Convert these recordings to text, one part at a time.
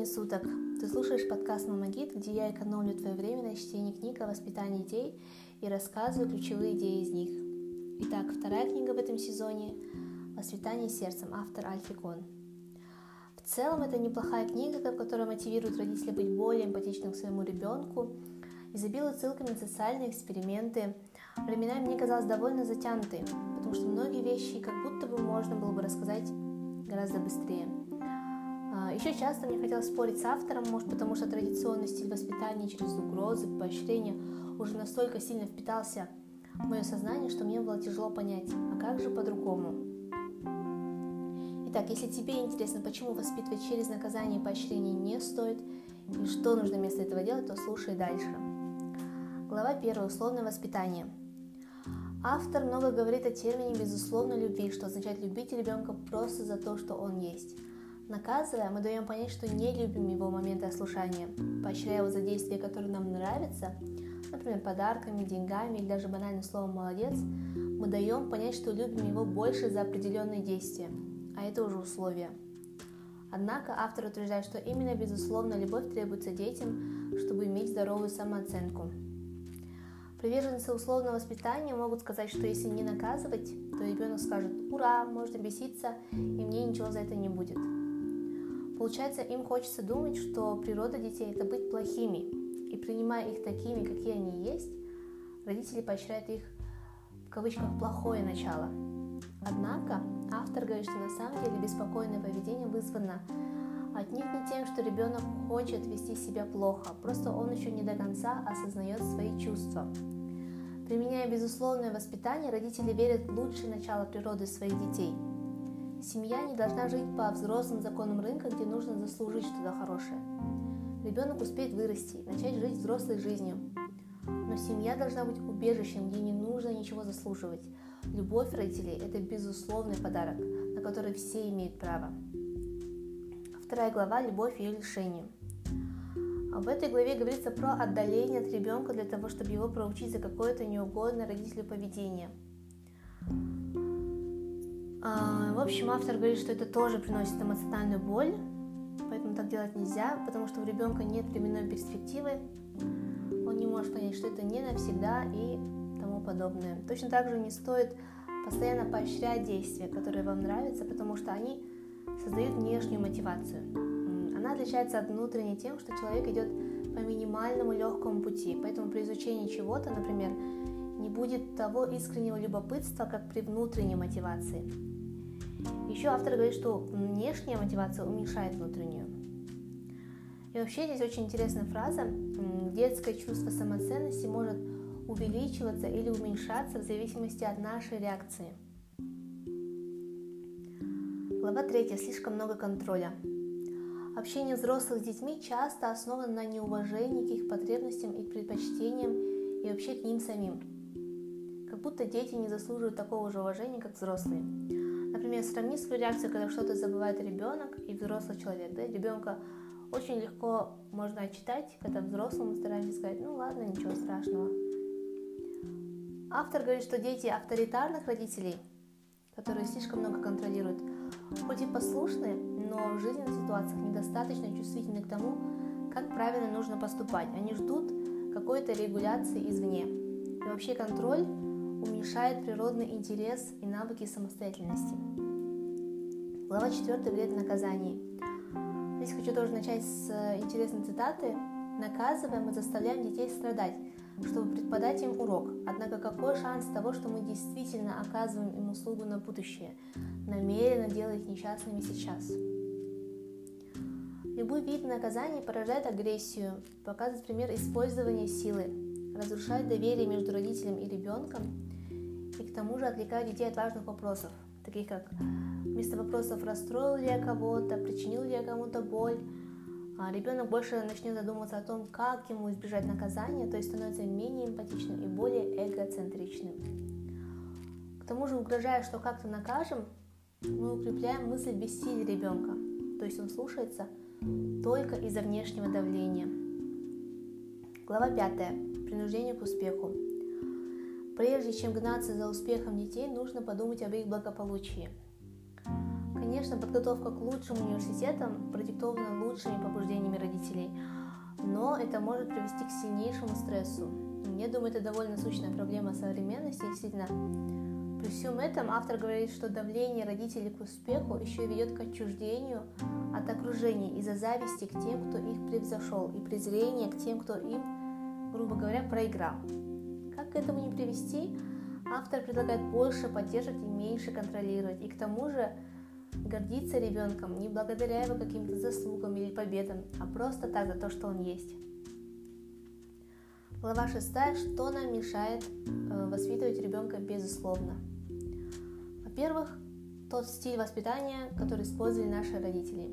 времени суток! Ты слушаешь подкаст «Мамагид», где я экономлю твое время на чтении книг о воспитании детей и рассказываю ключевые идеи из них. Итак, вторая книга в этом сезоне «Воспитание сердцем», автор Альфи Кон. В целом, это неплохая книга, которая мотивирует родителей быть более эмпатичным к своему ребенку, изобилует ссылками на социальные эксперименты. Временами мне казалось довольно затянутой, потому что многие вещи как будто бы можно было бы рассказать гораздо быстрее – Еще часто мне хотелось спорить с автором, может потому что традиционный стиль воспитания через угрозы, поощрения уже настолько сильно впитался в мое сознание, что мне было тяжело понять, а как же по-другому. Итак, если тебе интересно, почему воспитывать через наказание и поощрение не стоит, и что нужно вместо этого делать, то слушай дальше. Глава 1. Условное воспитание. Автор много говорит о термине безусловной любви, что означает любить ребенка просто за то, что он есть – Наказывая, мы даем понять, что не любим его моменты ослушания, поощряя его за действия, которые нам нравятся, например, подарками, деньгами или даже банальным словом «молодец», мы даем понять, что любим его больше за определенные действия, а это уже условия. Однако автор утверждает, что именно безусловно любовь требуется детям, чтобы иметь здоровую самооценку. Приверженцы условного воспитания могут сказать, что если не наказывать, то ребенок скажет «Ура, можно беситься, и мне ничего за это не будет». Получается, им хочется думать, что природа детей – это быть плохими. И принимая их такими, какие они есть, родители поощряют их в кавычках «плохое начало». Однако автор говорит, что на самом деле беспокойное поведение вызвано отнюдь не тем, что ребенок хочет вести себя плохо, просто он еще не до конца осознает свои чувства. Применяя безусловное воспитание, родители верят в лучшее начало природы своих детей – Семья не должна жить по взрослым законам рынка, где нужно заслужить что-то хорошее. Ребенок успеет вырасти, начать жить взрослой жизнью. Но семья должна быть убежищем, где не нужно ничего заслуживать. Любовь родителей – это безусловный подарок, на который все имеют право. Вторая глава – любовь и ее лишение. В этой главе говорится про отдаление от ребенка для того, чтобы его проучить за какое-то неугодное родителю поведение – в общем, автор говорит, что это тоже приносит эмоциональную боль, поэтому так делать нельзя, потому что у ребенка нет временной перспективы, он не может понять, что это не навсегда и тому подобное. Точно так же не стоит постоянно поощрять действия, которые вам нравятся, потому что они создают внешнюю мотивацию. Она отличается от внутренней тем, что человек идет по минимальному легкому пути, поэтому при изучении чего-то, например, не будет того искреннего любопытства, как при внутренней мотивации. Еще автор говорит, что внешняя мотивация уменьшает внутреннюю. И вообще здесь очень интересная фраза. Детское чувство самоценности может увеличиваться или уменьшаться в зависимости от нашей реакции. Глава 3. Слишком много контроля. Общение взрослых с детьми часто основано на неуважении к их потребностям и предпочтениям и вообще к ним самим. Как будто дети не заслуживают такого же уважения, как взрослые. Например, сравни свою реакцию, когда что-то забывает ребенок и взрослый человек. Да? Ребенка очень легко можно отчитать, когда взрослому стараемся сказать, ну ладно, ничего страшного. Автор говорит, что дети авторитарных родителей, которые слишком много контролируют, хоть и послушны, но в жизненных ситуациях недостаточно чувствительны к тому, как правильно нужно поступать. Они ждут какой-то регуляции извне. И вообще контроль уменьшает природный интерес и навыки самостоятельности. Глава 4 говорит о наказании. Здесь хочу тоже начать с э, интересной цитаты. Наказывая, мы заставляем детей страдать, чтобы преподать им урок. Однако какой шанс того, что мы действительно оказываем им услугу на будущее, намеренно делая их несчастными сейчас? Любой вид наказания порождает агрессию, показывает пример использования силы, разрушает доверие между родителем и ребенком и к тому же отвлекает детей от важных вопросов, таких как вместо вопросов «расстроил ли я кого-то?», «причинил ли я кому-то боль?», а ребенок больше начнет задумываться о том, как ему избежать наказания, то есть становится менее эмпатичным и более эгоцентричным. К тому же, угрожая, что как-то накажем, мы укрепляем мысль бессилия ребенка, то есть он слушается только из-за внешнего давления. Глава 5. Принуждение к успеху. Прежде чем гнаться за успехом детей, нужно подумать об их благополучии. Конечно, подготовка к лучшим университетам продиктована лучшими побуждениями родителей, но это может привести к сильнейшему стрессу. Я думаю, это довольно сущная проблема современности. Действительно, при всем этом автор говорит, что давление родителей к успеху еще ведет к отчуждению от окружения из-за зависти к тем, кто их превзошел, и презрения к тем, кто им, грубо говоря, проиграл. К этому не привести? Автор предлагает больше поддерживать и меньше контролировать, и к тому же гордиться ребенком не благодаря его каким-то заслугам или победам, а просто так за то, что он есть. Глава 6. Что нам мешает э, воспитывать ребенка безусловно? Во-первых, тот стиль воспитания, который использовали наши родители.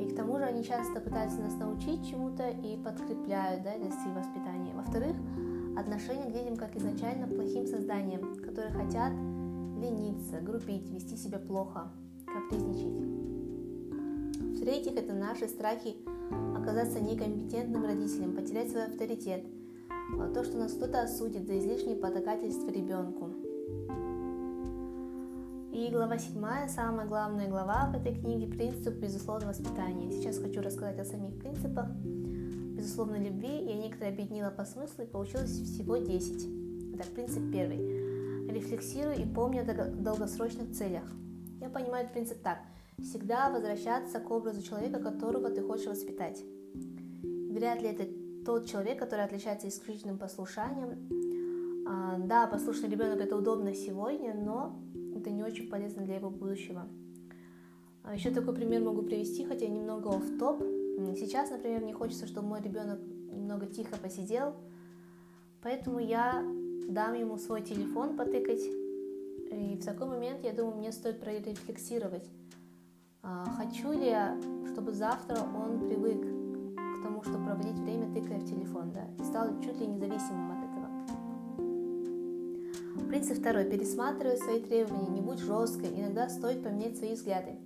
И к тому же они часто пытаются нас научить чему-то и подкрепляют да, этот стиль воспитания. Во-вторых, отношение к детям как изначально плохим созданием, которые хотят лениться, грубить, вести себя плохо, капризничать. В-третьих, это наши страхи оказаться некомпетентным родителем, потерять свой авторитет, а то, что нас кто-то осудит за излишнее потакательство ребенку. И глава 7, самая главная глава в этой книге – принцип безусловного воспитания. Сейчас хочу рассказать о самих принципах безусловной любви. Я некоторые объединила по смыслу и получилось всего 10. Итак, принцип первый. Рефлексируй и помни о долгосрочных целях. Я понимаю этот принцип так – всегда возвращаться к образу человека, которого ты хочешь воспитать. Вряд ли это тот человек, который отличается исключительным послушанием. А, да, послушный ребенок это удобно сегодня, но это не очень полезно для его будущего. А еще такой пример могу привести, хотя немного в топ. Сейчас, например, мне хочется, чтобы мой ребенок немного тихо посидел, поэтому я дам ему свой телефон потыкать. И в такой момент, я думаю, мне стоит прорефлексировать, а, хочу ли я, чтобы завтра он привык к тому, чтобы проводить время, тыкая в телефон, да, и стал чуть ли независимым от этого. Принцип второй. Пересматривай свои требования, не будь жесткой, иногда стоит поменять свои взгляды.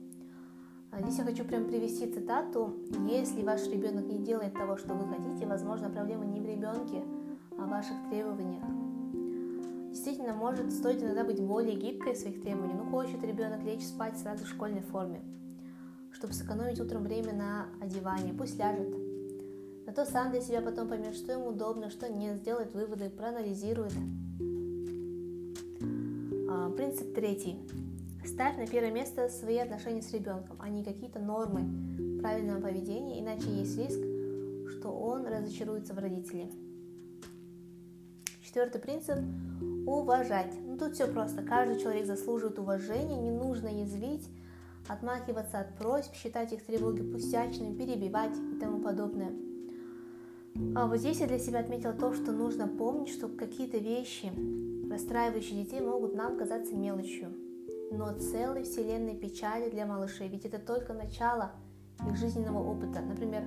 А, здесь я хочу прям привести цитату. Если ваш ребенок не делает того, что вы хотите, возможно, проблема не в ребенке, а в ваших требованиях. Действительно, может стоит иногда быть более гибкой в своих требованиях. Ну, хочет ребенок лечь спать сразу в школьной форме чтобы сэкономить утром время на одевание. Пусть ляжет. Зато сам для себя потом поймет, что ему удобно, что нет, сделает выводы, проанализирует. А, принцип третий. Ставь на первое место свои отношения с ребенком, а не какие-то нормы правильного поведения, иначе есть риск, что он разочаруется в родителе. Четвертый принцип – уважать. Ну, тут все просто. Каждый человек заслуживает уважения, не нужно язвить, отмахиваться от просьб, считать их тревоги пустячными, перебивать и тому подобное. А вот здесь я для себя отметила то, что нужно помнить, что какие-то вещи, расстраивающие детей, могут нам казаться мелочью, но целой вселенной печали для малышей, ведь это только начало их жизненного опыта. Например,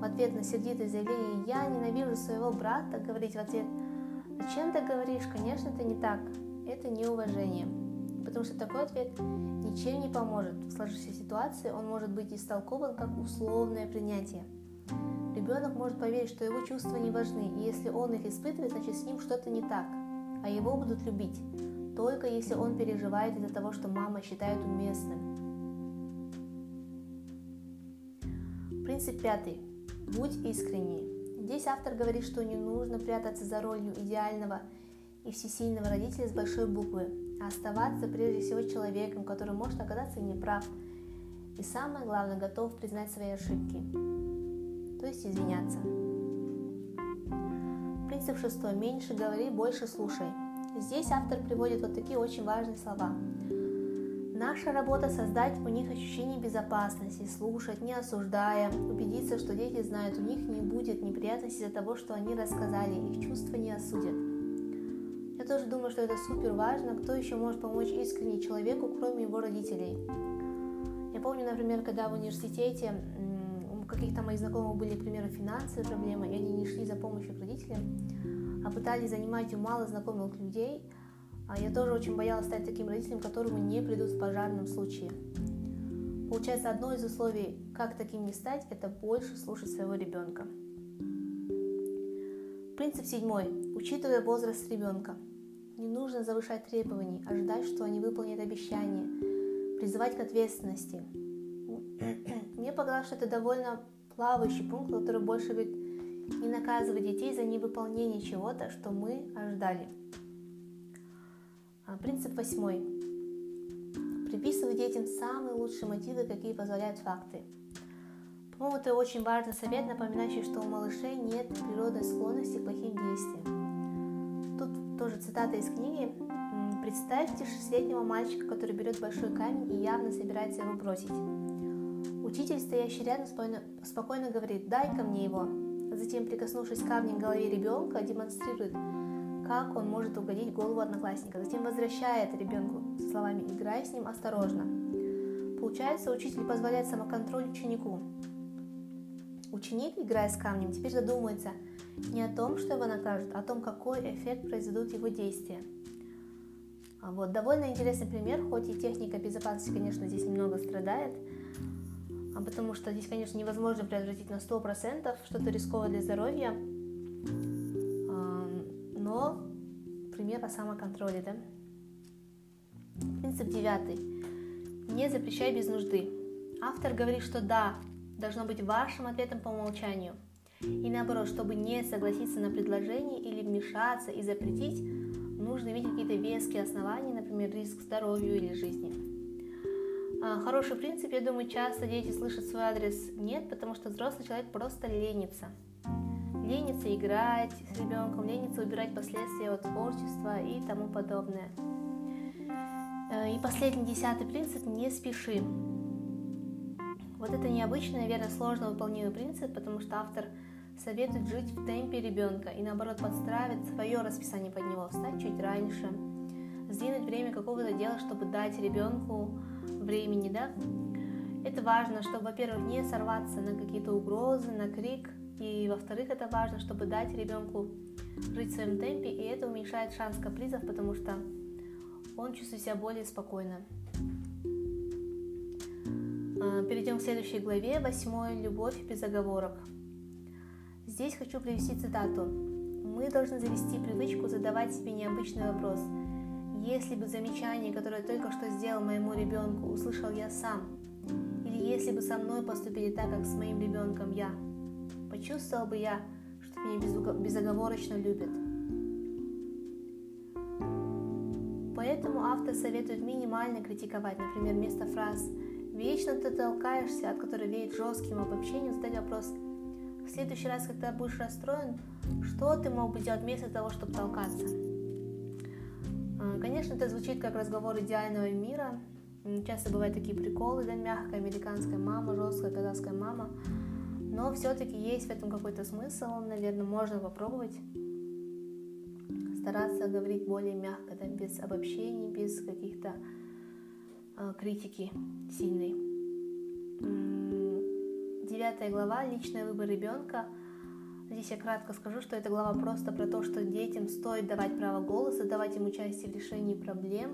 в ответ на сердитое заявление «я ненавижу своего брата», говорить в ответ «зачем ты говоришь? Конечно, это не так, это неуважение» потому что такой ответ ничем не поможет. В сложившейся ситуации он может быть истолкован как условное принятие. Ребенок может поверить, что его чувства не важны, и если он их испытывает, значит с ним что-то не так, а его будут любить, только если он переживает из-за того, что мама считает уместным. Принцип пятый. Будь искренней. Здесь автор говорит, что не нужно прятаться за ролью идеального и всесильного родителя с большой буквы, а оставаться прежде всего человеком, который может оказаться неправ, и самое главное, готов признать свои ошибки, то есть извиняться. Принцип шестой. Меньше говори, больше слушай. Здесь автор приводит вот такие очень важные слова. Наша работа создать у них ощущение безопасности, слушать, не осуждая, убедиться, что дети знают, у них не будет неприятностей из-за того, что они рассказали, их чувства не осудят. Я тоже думаю, что это супер важно. Кто еще может помочь искренне человеку, кроме его родителей? Я помню, например, когда в университете у каких-то моих знакомых были, к примеру, финансовые проблемы, и они не шли за помощью к родителям, пытались занимать у мало знакомых людей, а я тоже очень боялась стать таким родителем, которому не придут в пожарном случае. Получается, одно из условий, как таким не стать, это больше слушать своего ребенка. Принцип седьмой. Учитывая возраст ребенка – не нужно завышать требований, ожидать, что они выполнят обещания. призывать к ответственности. Мне показалось, что это довольно плавающий пункт, который больше говорит не наказывать детей за невыполнение чего-то, что мы ожидали. А, принцип восьмой. Приписывать детям самые лучшие мотивы, какие позволяют факты. По-моему, это очень важный совет, напоминающий, что у малышей нет природной склонности к плохим действиям. Тут тоже цитата из книги. Представьте шестилетнего мальчика, который берет большой камень и явно собирается его бросить. Учитель, стоящий рядом, спокойно, говорит «дай-ка мне его». Затем, прикоснувшись камнем голове ребенка, демонстрирует, как он может угодить голову одноклассника. Затем возвращает ребенку словами «играй с ним осторожно». Получается, учитель позволяет самоконтроль ученику. Ученик, играя с камнем, теперь задумается не о том, что его накажут, а о том, какой эффект произведут его действия. Вот довольно интересный пример, хоть и техника безопасности, конечно, здесь немного страдает, потому что здесь, конечно, невозможно предотвратить на 100% что-то рисковое для здоровья, но пример о самоконтроле, да? Принцип девятый. Не запрещай без нужды. Автор говорит, что да, должно быть вашим ответом по умолчанию. И наоборот, чтобы не согласиться на предложение или вмешаться и запретить, нужно иметь какие-то веские основания, например, риск здоровью или жизни. А, хороший принцип, я думаю, часто дети слышат свой адрес «нет», потому что взрослый человек просто ленится. Ленится играть с ребенком, ленится убирать последствия от творчества и тому подобное. Э, и последний, десятый принцип – не спеши. Вот это необычный, наверное, сложно выполнимый принцип, потому что автор советует жить в темпе ребенка и наоборот подстраивать свое расписание под него, встать чуть раньше, сдвинуть время какого-то дела, чтобы дать ребенку времени, да. Это важно, чтобы, во-первых, не сорваться на какие-то угрозы, на крик, и, во-вторых, это важно, чтобы дать ребенку жить в своем темпе, и это уменьшает шанс капризов, потому что он чувствует себя более спокойно. А, перейдем к следующей главе, восьмой «Любовь без оговорок». Здесь хочу привести цитату. «Мы должны завести привычку задавать себе необычный вопрос. Если бы замечание, которое только что сделал моему ребенку, услышал я сам, или если бы со мной поступили так, как с моим ребенком я, почувствовал бы я, что меня безоговорочно любят». Поэтому автор советует минимально критиковать, например, вместо фраз Вечно ты толкаешься, от которой веет жестким обобщением, задать вопрос. В следующий раз, когда будешь расстроен, что ты мог бы делать вместо того, чтобы толкаться? А, конечно, это звучит как разговор идеального мира. Часто бывают такие приколы, да, мягкая американская мама, жесткая казахская мама. Но все-таки есть в этом какой-то смысл, наверное, можно попробовать стараться говорить более мягко, да, без обобщений, без каких-то Э, критики сильной. Девятая глава «Личный выбор ребенка». Здесь я кратко скажу, что эта глава просто про то, что детям стоит давать право голоса, давать им участие в решении проблем,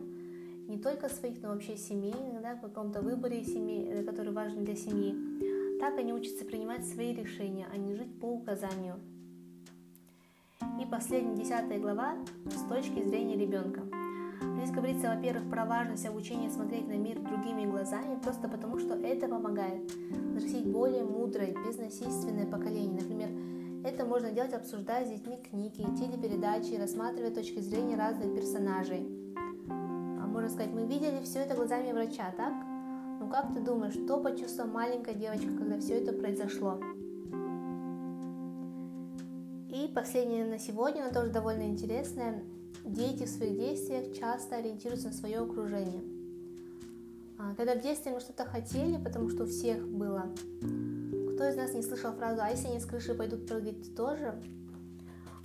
не только своих, но вообще семейных, да, в каком-то выборе семьи, э, который важен для семьи. Так они учатся принимать свои решения, а не жить по указанию. И последняя десятая глава с точки зрения ребенка. Здесь говорится, во-первых, про важность обучения смотреть на мир другими глазами, просто потому что это помогает взрастить более мудрое, безнасильственное поколение. Например, это можно делать, обсуждая с детьми книги, телепередачи, рассматривая точки зрения разных персонажей. А можно сказать, мы видели все это глазами врача, так? Ну как ты думаешь, что почувствовала маленькая девочка, когда все это произошло? И последнее на сегодня, но тоже довольно интересное. Дети в своих действиях часто ориентируются на свое окружение. А, когда в детстве мы что-то хотели, потому что у всех было, кто из нас не слышал фразу «а если они с крыши пойдут прыгать, тоже?»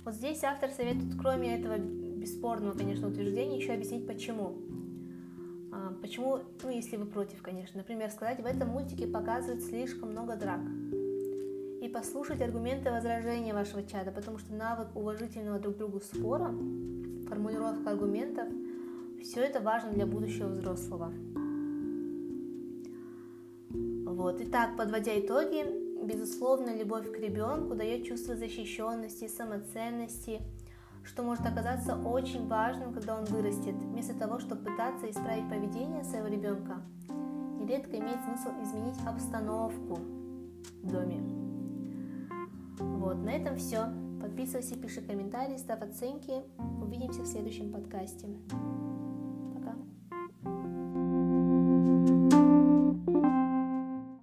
Вот здесь автор советует, кроме этого бесспорного, конечно, утверждения, еще объяснить, почему. А, почему, ну, если вы против, конечно. Например, сказать, в этом мультике показывают слишком много драк. И послушать аргументы возражения вашего чада, потому что навык уважительного друг другу спора формулировка аргументов, все это важно для будущего взрослого. Вот. Итак, подводя итоги, безусловно, любовь к ребенку дает чувство защищенности, самоценности, что может оказаться очень важным, когда он вырастет, вместо того, чтобы пытаться исправить поведение своего ребенка. Нередко имеет смысл изменить обстановку в доме. Вот, на этом все. Подписывайся, пиши комментарии, ставь оценки. Увидимся в следующем подкасте.